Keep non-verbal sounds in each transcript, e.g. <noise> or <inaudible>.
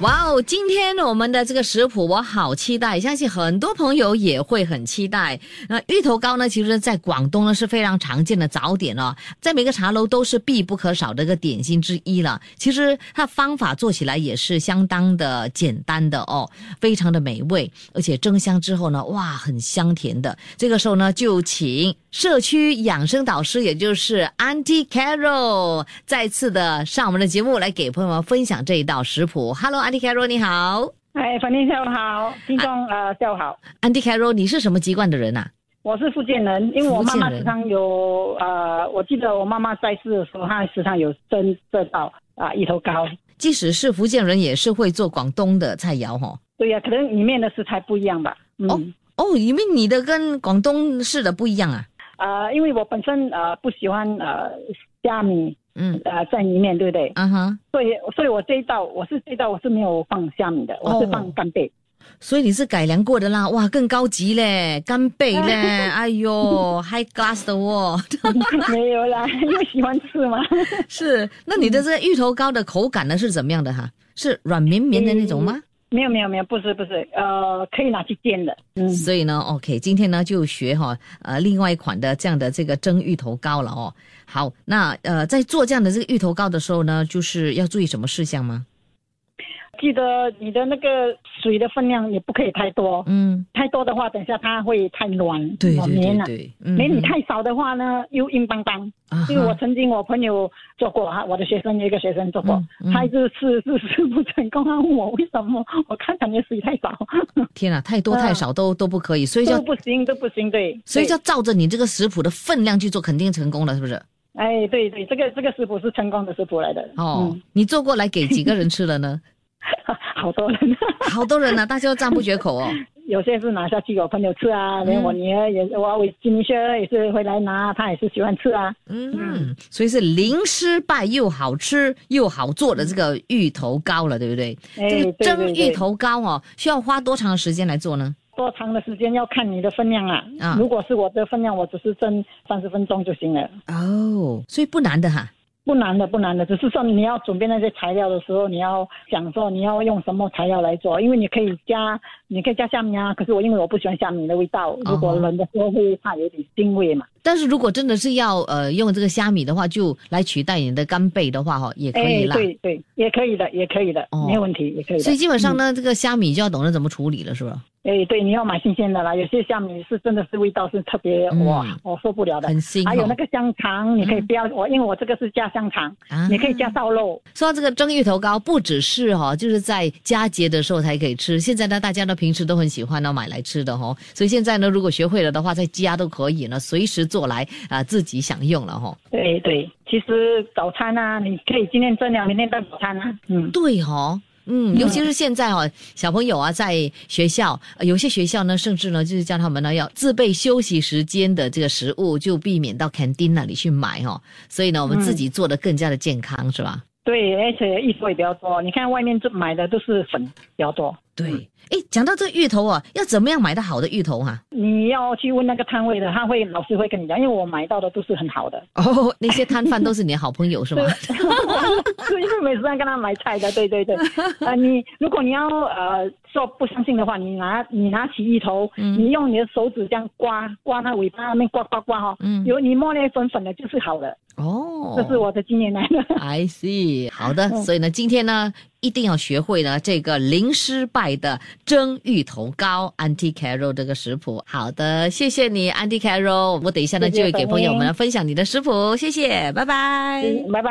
哇哦！今天我们的这个食谱我好期待，相信很多朋友也会很期待。那芋头糕呢，其实在广东呢是非常常见的早点哦，在每个茶楼都是必不可少的一个点心之一了。其实它方法做起来也是相当的简单的哦，非常的美味，而且蒸香之后呢，哇，很香甜的。这个时候呢，就请社区养生导师，也就是 Auntie Carol，再次的上我们的节目来给朋友们分享这一道食谱。Hello，Auntie Carol，，你好！哎，粉玲下午好，听众呃下午好 anti carol，你是什么籍贯的人呐？我是福建人，因为我妈妈时常有呃，我记得我妈妈在世的时候，她时常有蒸这道啊芋头糕。即使是福建人，也是会做广东的菜肴哈。对呀，可能里面的食材不一样吧。哦哦，因为你的跟广东式的不一样啊。呃，因为我本身呃不喜欢呃虾米。嗯，呃，在里面对不对？嗯哼。所以，所以我这一道，我是这一道我是没有放虾米的，我是放干贝。所以你是改良过的啦，哇，更高级嘞，干贝嘞，<laughs> 哎呦，high class 的哦。<laughs> 没有啦，因为喜欢吃嘛。<laughs> 是，那你的这个芋头糕的口感呢是怎么样的哈？是软绵绵的那种吗？没有没有没有，不是不是，呃，可以拿去煎的。嗯，所以呢，OK，今天呢就学哈，呃，另外一款的这样的这个蒸芋头糕了哦。好，那呃，在做这样的这个芋头糕的时候呢，就是要注意什么事项吗？记得你的那个水的分量也不可以太多，嗯，太多的话，等下它会太软，对对对，没你太少的话呢，又硬邦邦。啊因为我曾经我朋友做过啊，我的学生一个学生做过，他一直试试试不成功，他问我为什么，我看感觉水太少。天啊，太多太少都都不可以，所以 <laughs> 就不行都不行，对。所以就照着你这个食谱的分量去做，肯定成功了，是不是？哎，对对，这个这个食谱是成功的食谱来的。哦，你做过来给几个人吃了呢？好多人，<laughs> 好多人呢，大家都赞不绝口哦。<laughs> 有些是拿下去给我朋友吃啊，连我女儿也，我我金明轩也是回来拿，她也是喜欢吃啊。嗯，所以是零失败又好吃又好做的这个芋头糕了，对不对？这个蒸芋头糕哦，需要花多长的时间来做呢？多长的时间要看你的分量啊。啊，如果是我的分量，我只是蒸三十分钟就行了。哦，所以不难的哈。不难的，不难的，只是说你要准备那些材料的时候，你要想说你要用什么材料来做，因为你可以加，你可以加虾米啊。可是我因为我不喜欢虾米的味道，如果冷的时候会怕有点腥味嘛。但是如果真的是要呃用这个虾米的话，就来取代你的干贝的话哈，也可以啦。对对，也可以的，也可以的，没有问题，也可以。所以基本上呢，这个虾米就要懂得怎么处理了，是吧？哎，对，你要买新鲜的啦。有些虾米是真的是味道是特别哇，我受不了的。很腥。还有那个香肠，你可以不要我，因为我这个是加香肠，啊你可以加烧肉。说到这个蒸芋头糕，不只是哈，就是在佳节的时候才可以吃。现在呢，大家呢平时都很喜欢呢买来吃的哈。所以现在呢，如果学会了的话，在家都可以呢随时做来啊自己享用了哈。对对，其实早餐啊，你可以今天蒸了，明天当早餐啊。嗯，对哈。嗯，尤其是现在哦，小朋友啊，在学校，有些学校呢，甚至呢，就是叫他们呢要自备休息时间的这个食物，就避免到 canteen 那里去买哈。所以呢，我们自己做的更加的健康，是吧？对，而且芋头也比较多。你看外面这买的都是粉比较多。对，哎，讲到这个芋头啊，要怎么样买到好的芋头哈？你要去问那个摊位的，他会老师会跟你讲，因为我买到的都是很好的。哦，那些摊贩都是你的好朋友是吗？<laughs> 是因为每次在跟他买菜的，对对对。啊，<laughs> 你如果你要呃说不相信的话，你拿你拿起芋头，你用你的手指这样刮刮它尾巴那边刮刮刮哈，有你摸那粉粉的，就是好的。哦，这是我的经验来的。I see，好的，所以呢，今天呢。一定要学会呢这个零失败的蒸芋头糕，Auntie Carol 这个食谱。好的，谢谢你，Auntie Carol。我等一下呢就会给朋友们分享你的食谱，谢谢，拜拜，拜拜。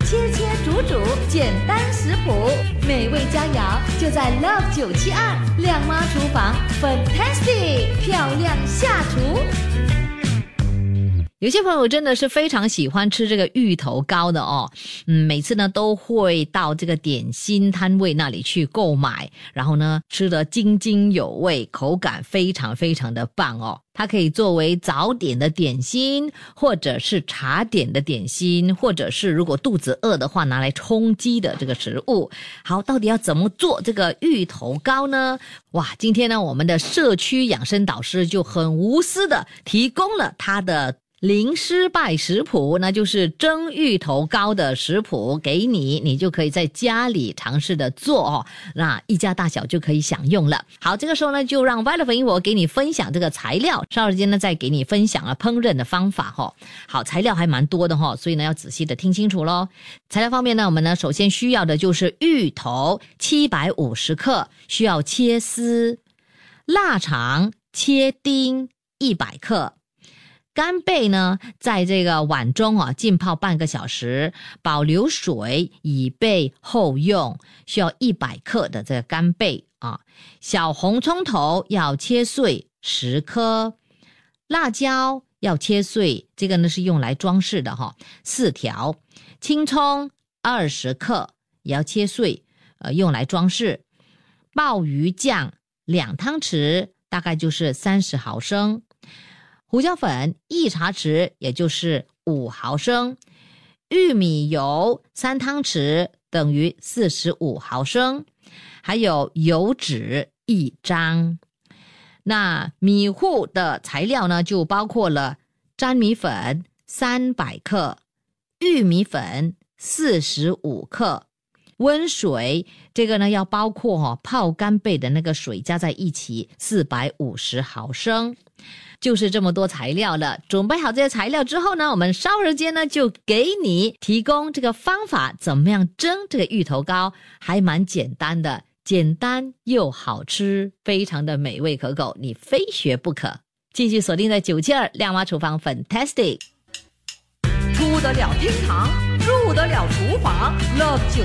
切切煮煮，简单食谱，美味佳肴就在 Love 九七二亮妈厨房，Fantastic 漂亮下厨。有些朋友真的是非常喜欢吃这个芋头糕的哦，嗯，每次呢都会到这个点心摊位那里去购买，然后呢吃得津津有味，口感非常非常的棒哦。它可以作为早点的点心，或者是茶点的点心，或者是如果肚子饿的话拿来充饥的这个食物。好，到底要怎么做这个芋头糕呢？哇，今天呢我们的社区养生导师就很无私的提供了他的。零失败食谱，那就是蒸芋头糕的食谱给你，你就可以在家里尝试的做哦，那一家大小就可以享用了。好，这个时候呢，就让 Violet 我给你分享这个材料，稍后间呢再给你分享啊烹饪的方法哈。好，材料还蛮多的哈，所以呢要仔细的听清楚喽。材料方面呢，我们呢首先需要的就是芋头七百五十克，需要切丝；腊肠切丁一百克。干贝呢，在这个碗中啊浸泡半个小时，保留水以备后用。需要一百克的这个干贝啊，小红葱头要切碎十颗，辣椒要切碎，这个呢是用来装饰的哈，四条。青葱二十克也要切碎，呃，用来装饰。鲍鱼酱两汤匙，大概就是三十毫升。胡椒粉一茶匙，也就是五毫升；玉米油三汤匙，等于四十五毫升；还有油纸一张。那米糊的材料呢，就包括了粘米粉三百克、玉米粉四十五克、温水，这个呢要包括哈泡干贝的那个水加在一起四百五十毫升。就是这么多材料了。准备好这些材料之后呢，我们稍后间呢就给你提供这个方法，怎么样蒸这个芋头糕，还蛮简单的，简单又好吃，非常的美味可口，你非学不可。继续锁定在九七二亮妈厨房，Fantastic，出得了厅堂，入得了厨房，Love 九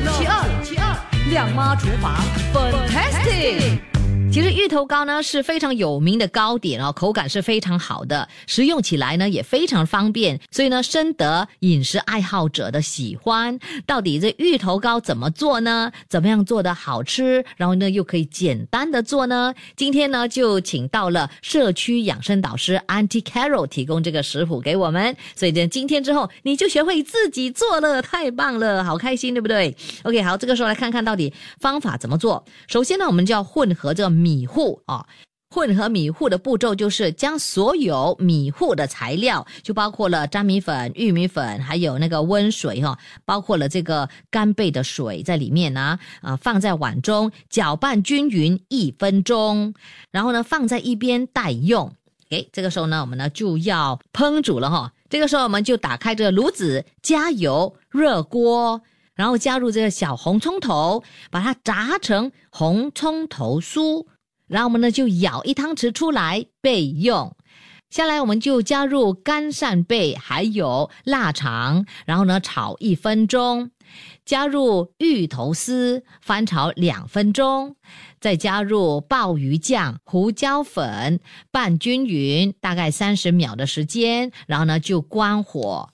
七二亮妈厨房，Fantastic。其实芋头糕呢是非常有名的糕点哦，口感是非常好的，食用起来呢也非常方便，所以呢深得饮食爱好者的喜欢。到底这芋头糕怎么做呢？怎么样做的好吃，然后呢又可以简单的做呢？今天呢就请到了社区养生导师 Auntie Carol 提供这个食谱给我们，所以呢今天之后你就学会自己做了，太棒了，好开心，对不对？OK，好，这个时候来看看到底方法怎么做。首先呢，我们就要混合这个。米糊啊，混合米糊的步骤就是将所有米糊的材料，就包括了粘米粉、玉米粉，还有那个温水哈，包括了这个干贝的水在里面呢，啊，放在碗中搅拌均匀一分钟，然后呢放在一边待用。诶，这个时候呢，我们呢就要烹煮了哈。这个时候我们就打开这个炉子，加油，热锅。然后加入这个小红葱头，把它炸成红葱头酥，然后我们呢就舀一汤匙出来备用。下来我们就加入干扇贝，还有腊肠，然后呢炒一分钟，加入芋头丝，翻炒两分钟。再加入鲍鱼酱、胡椒粉，拌均匀，大概三十秒的时间，然后呢就关火，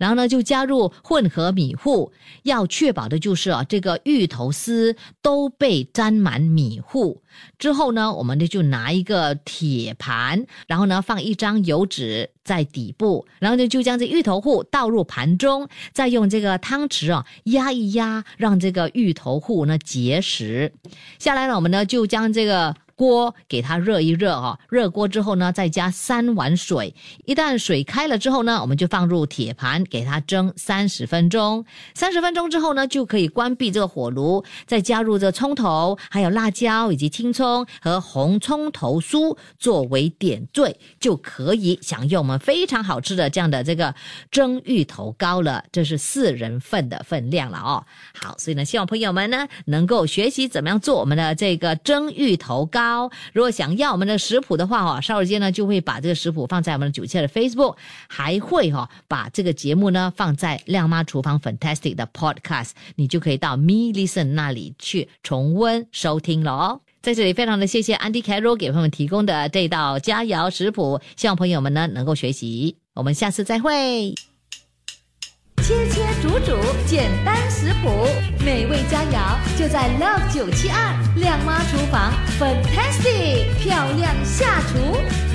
然后呢就加入混合米糊，要确保的就是啊这个芋头丝都被沾满米糊。之后呢，我们呢就拿一个铁盘，然后呢放一张油纸在底部，然后呢就将这芋头糊倒入盘中，再用这个汤匙啊压一压，让这个芋头糊呢结实。下来呢，我们。呢就将这个。锅给它热一热哈，热锅之后呢，再加三碗水。一旦水开了之后呢，我们就放入铁盘给它蒸三十分钟。三十分钟之后呢，就可以关闭这个火炉，再加入这葱头、还有辣椒以及青葱和红葱头酥作为点缀，就可以享用我们非常好吃的这样的这个蒸芋头糕了。这是四人份的分量了哦。好，所以呢，希望朋友们呢能够学习怎么样做我们的这个蒸芋头糕。如果想要我们的食谱的话，哈，稍后间呢就会把这个食谱放在我们的九七的 Facebook，还会哈把这个节目呢放在亮妈厨房 Fantastic 的 Podcast，你就可以到 Me Listen 那里去重温收听了哦。在这里非常的谢谢 Andy Carroll 给朋友们提供的这道佳肴食谱，希望朋友们呢能够学习。我们下次再会。切切煮煮，简单食谱，美味佳肴就在 Love 九七二靓妈厨房，Fantastic 漂亮下厨。